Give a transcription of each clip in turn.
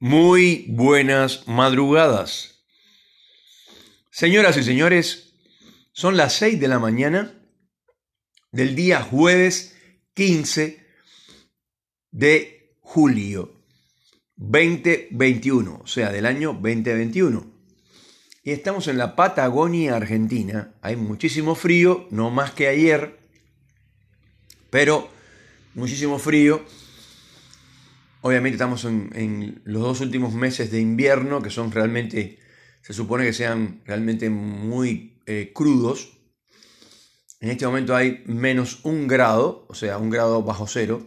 Muy buenas madrugadas. Señoras y señores, son las 6 de la mañana del día jueves 15 de julio 2021, o sea, del año 2021. Y estamos en la Patagonia Argentina. Hay muchísimo frío, no más que ayer, pero muchísimo frío Obviamente estamos en, los dos últimos meses de invierno, que son realmente, se supone que sean realmente muy eh, crudos. En este momento hay menos un grado, o sea, un grado bajo cero.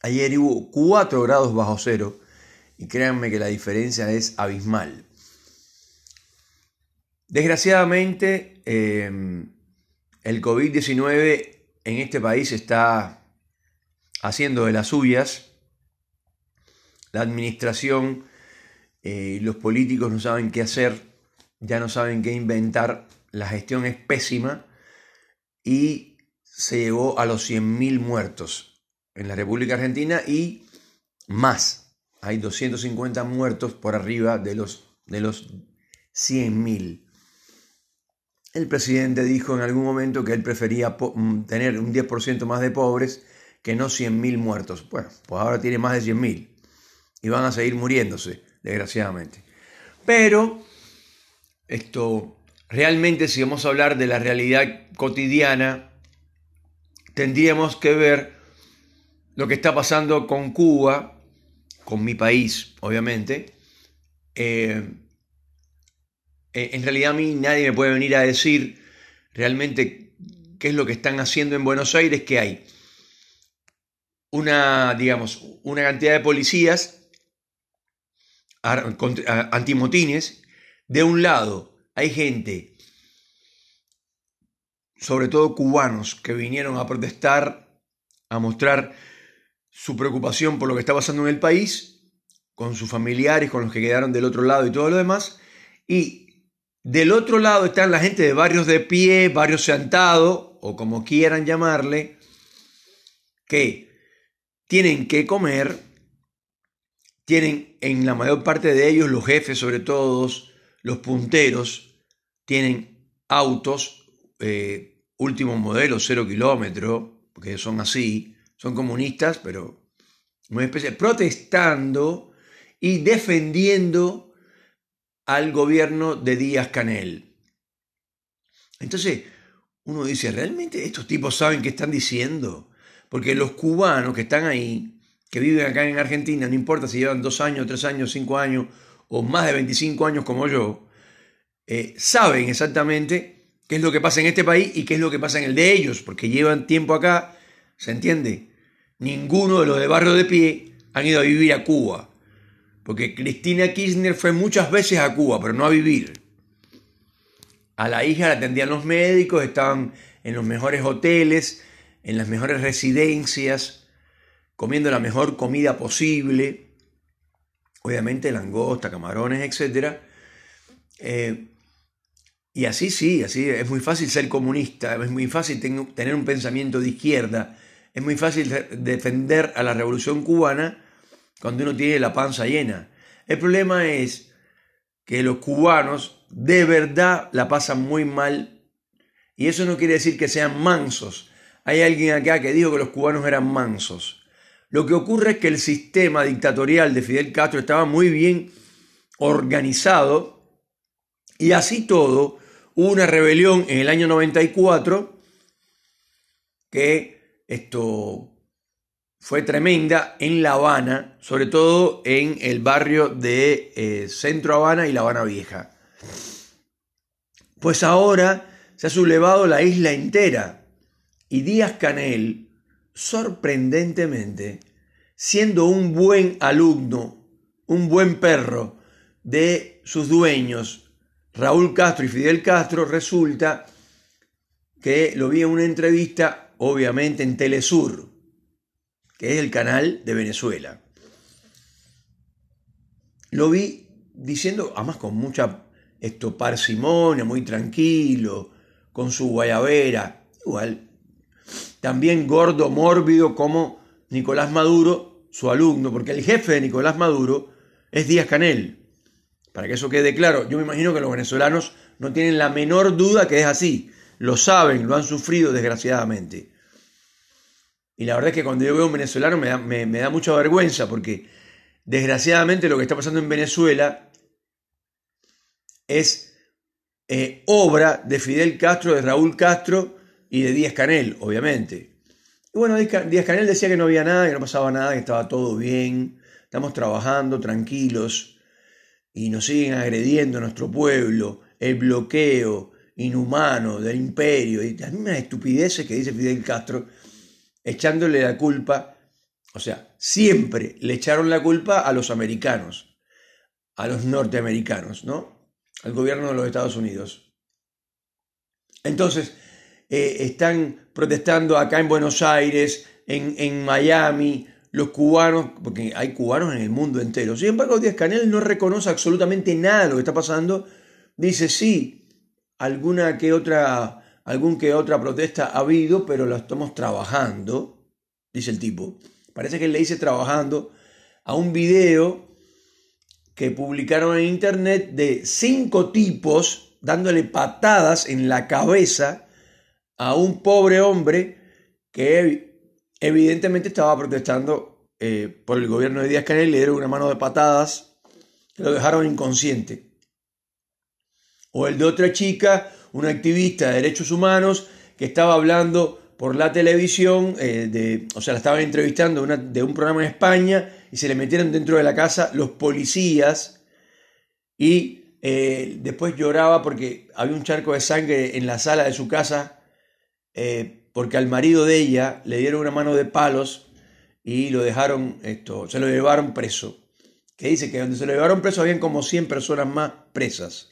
Ayer hubo cuatro grados bajo cero y créanme que la diferencia es abismal. Desgraciadamente, em, el COVID-19 en este país está haciendo de las suyas la administración eh, los políticos no saben qué hacer, ya no saben qué inventar, la gestión es pésima y se llegó a los 100.000 muertos en la República Argentina y más. Hay 250 muertos por arriba de los, de los 100.000. El presidente dijo en algún momento que él prefería mm, tener un 10% más de pobres que no 100.000 muertos. Bueno, pues ahora tiene más de 100.000 y van a seguir muriéndose, desgraciadamente. Pero esto, realmente si vamos a hablar de la realidad cotidiana, tendríamos que ver lo que está pasando con Cuba, con mi país, obviamente. Eh, eh, en realidad a mí nadie me puede venir a decir realmente qué es lo que están haciendo en Buenos Aires, que hay una, digamos, una cantidad de policías antimotines, de un lado hay gente, sobre todo cubanos, que vinieron a protestar, a mostrar su preocupación por lo que está pasando en el país, con sus familiares, con los que quedaron del otro lado y todo lo demás, y del otro lado están la gente de barrios de pie, barrios sentados, o como quieran llamarle, que tienen que comer tienen en la mayor parte de ellos, los jefes sobre todo, los punteros, tienen autos, eh, último modelo, cero kilómetro, porque son así, son comunistas, pero muy especial, protestando y defendiendo al gobierno de Díaz Canel. Entonces, uno dice, ¿realmente estos tipos saben qué están diciendo? Porque los cubanos que están ahí que viven acá en Argentina, no importa si llevan dos años, tres años, cinco años o más de 25 años como yo, eh, saben exactamente qué es lo que pasa en este país y qué es lo que pasa en el de ellos, porque llevan tiempo acá, ¿se entiende? Ninguno de los de barrio de pie han ido a vivir a Cuba, porque Cristina Kirchner fue muchas veces a Cuba, pero no a vivir. A la hija la atendían los médicos, estaban en los mejores hoteles, en las mejores residencias, comiendo la mejor comida posible, obviamente langosta, camarones, etc. Eh, y así sí, así es muy fácil ser comunista, es muy fácil tener un pensamiento de izquierda, es muy fácil defender a la revolución cubana cuando uno tiene la panza llena. El problema es que los cubanos de verdad la pasan muy mal y eso no quiere decir que sean mansos. Hay alguien acá que dijo que los cubanos eran mansos. Lo que ocurre es que el sistema dictatorial de Fidel Castro estaba muy bien organizado y así todo hubo una rebelión en el año 94 que esto fue tremenda en La Habana, sobre todo en el barrio de eh, Centro Habana y La Habana Vieja. Pues ahora se ha sublevado la isla entera y Díaz Canel sorprendentemente, siendo un buen alumno, un buen perro de sus dueños, Raúl Castro y Fidel Castro, resulta que lo vi en una entrevista, obviamente en Telesur, que es el canal de Venezuela. Lo vi diciendo, además con mucha esto, parsimonia, muy tranquilo, con su guayabera, igual también gordo, mórbido como Nicolás Maduro, su alumno, porque el jefe de Nicolás Maduro es Díaz Canel. Para que eso quede claro, yo me imagino que los venezolanos no tienen la menor duda que es así. Lo saben, lo han sufrido desgraciadamente. Y la verdad es que cuando yo veo a un venezolano me da, me, da mucha vergüenza porque desgraciadamente lo que está pasando en Venezuela es eh, obra de Fidel Castro, de Raúl Castro y de Díaz Canel, obviamente. Y bueno, Díaz Canel decía que no había nada, que no pasaba nada, que estaba todo bien, estamos trabajando tranquilos y nos siguen agrediendo a nuestro pueblo, el bloqueo inhumano del imperio, y las mismas estupideces que dice Fidel Castro, echándole la culpa, o sea, siempre le echaron la culpa a los americanos, a los norteamericanos, ¿no? Al gobierno de los Estados Unidos. Entonces, eh, están protestando acá en Buenos Aires, en, en Miami, los cubanos, porque hay cubanos en el mundo entero. Sin embargo, Díaz Canel no reconoce absolutamente nada de lo que está pasando. Dice, sí, alguna que otra, algún que otra protesta ha habido, pero la estamos trabajando, dice el tipo. Parece que él le dice trabajando a un video que publicaron en internet de cinco tipos dándole patadas en la cabeza a un pobre hombre que evidentemente estaba protestando eh, por el gobierno de Díaz Canel, le dieron una mano de patadas que lo dejaron inconsciente. O el de otra chica, una activista de derechos humanos, que estaba hablando por la televisión, eh, o sea, la estaban entrevistando de, un programa en España y se le metieron dentro de la casa los policías y eh, después lloraba porque había un charco de sangre en la sala de su casa porque al marido de ella le dieron una mano de palos y lo dejaron, esto, se lo llevaron preso. Que dice que donde se lo llevaron preso habían como 100 personas más presas.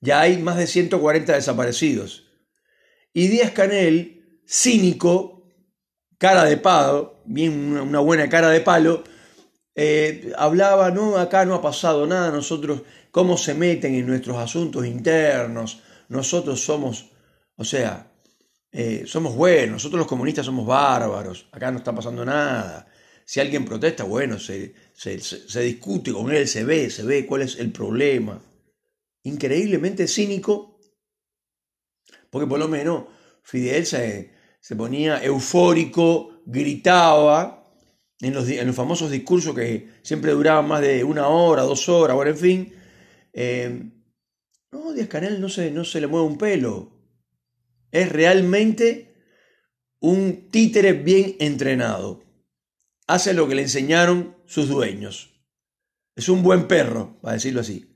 Ya hay más de 140 desaparecidos. Y Díaz Canel, cínico, cara de palo, bien una buena cara de palo, eh, hablaba, no, acá no ha pasado nada, nosotros, cómo se meten en nuestros asuntos internos, nosotros somos, o sea, eh, somos buenos, nosotros los comunistas somos bárbaros, acá no está pasando nada. Si alguien protesta, bueno, se, se, discute con él, se ve, se ve cuál es el problema. Increíblemente cínico, porque por lo menos Fidel se, se ponía eufórico, gritaba en los, en los, famosos discursos que siempre duraban más de una hora, dos horas, bueno, en fin. Eh, no, Díaz Canel no se, no se le mueve un pelo. Es realmente un títere bien entrenado. Hace lo que le enseñaron sus dueños. Es un buen perro, para decirlo así.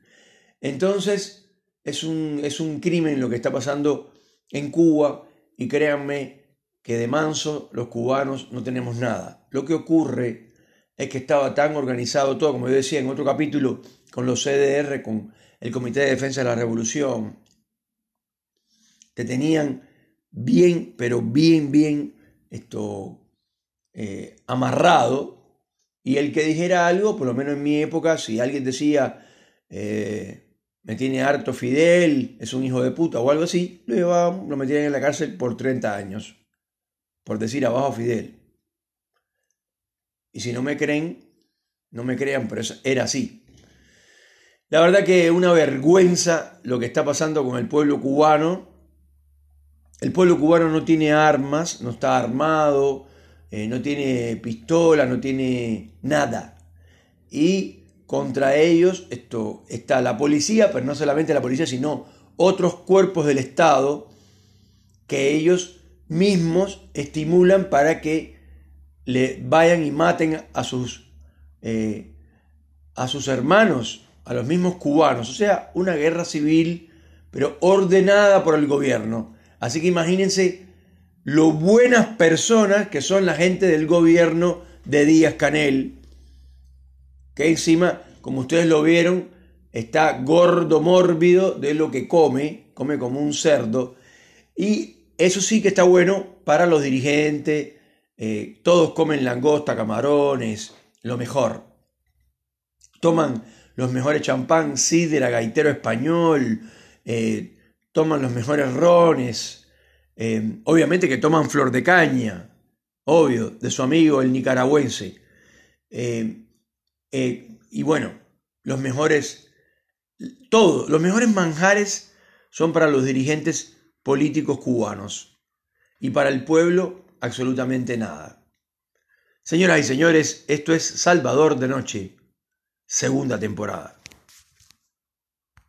Entonces, es un, es un crimen lo que está pasando en Cuba y créanme que de manso los cubanos no tenemos nada. Lo que ocurre es que estaba tan organizado todo, como yo decía en otro capítulo, con los CDR, con el Comité de Defensa de la Revolución, te tenían bien, pero bien, bien esto, eh, amarrado. Y el que dijera algo, por lo menos en mi época, si alguien decía, eh, me tiene harto Fidel, es un hijo de puta o algo así, lo, llevaban, lo metían en la cárcel por 30 años, por decir abajo Fidel. Y si no me creen, no me crean, pero era así. La verdad que una vergüenza lo que está pasando con el pueblo cubano el pueblo cubano no tiene armas, no está armado, eh, no tiene pistola, no tiene nada. Y contra ellos esto, está la policía, pero no solamente la policía, sino otros cuerpos del Estado que ellos mismos estimulan para que le vayan y maten a sus, eh, a sus hermanos, a los mismos cubanos. O sea, una guerra civil, pero ordenada por el gobierno. Así que imagínense lo buenas personas que son la gente del gobierno de Díaz Canel, que encima, como ustedes lo vieron, está gordo, mórbido de lo que come, come como un cerdo, y eso sí que está bueno para los dirigentes, eh, todos comen langosta, camarones, lo mejor. Toman los mejores champán, sidra, gaitero español, eh, toman los mejores rones, eh, obviamente que toman flor de caña, obvio, de su amigo el nicaragüense. Eh, eh, y bueno, los mejores, todo, los mejores manjares son para los dirigentes políticos cubanos y para el pueblo absolutamente nada. Señoras y señores, esto es Salvador de Noche, segunda temporada.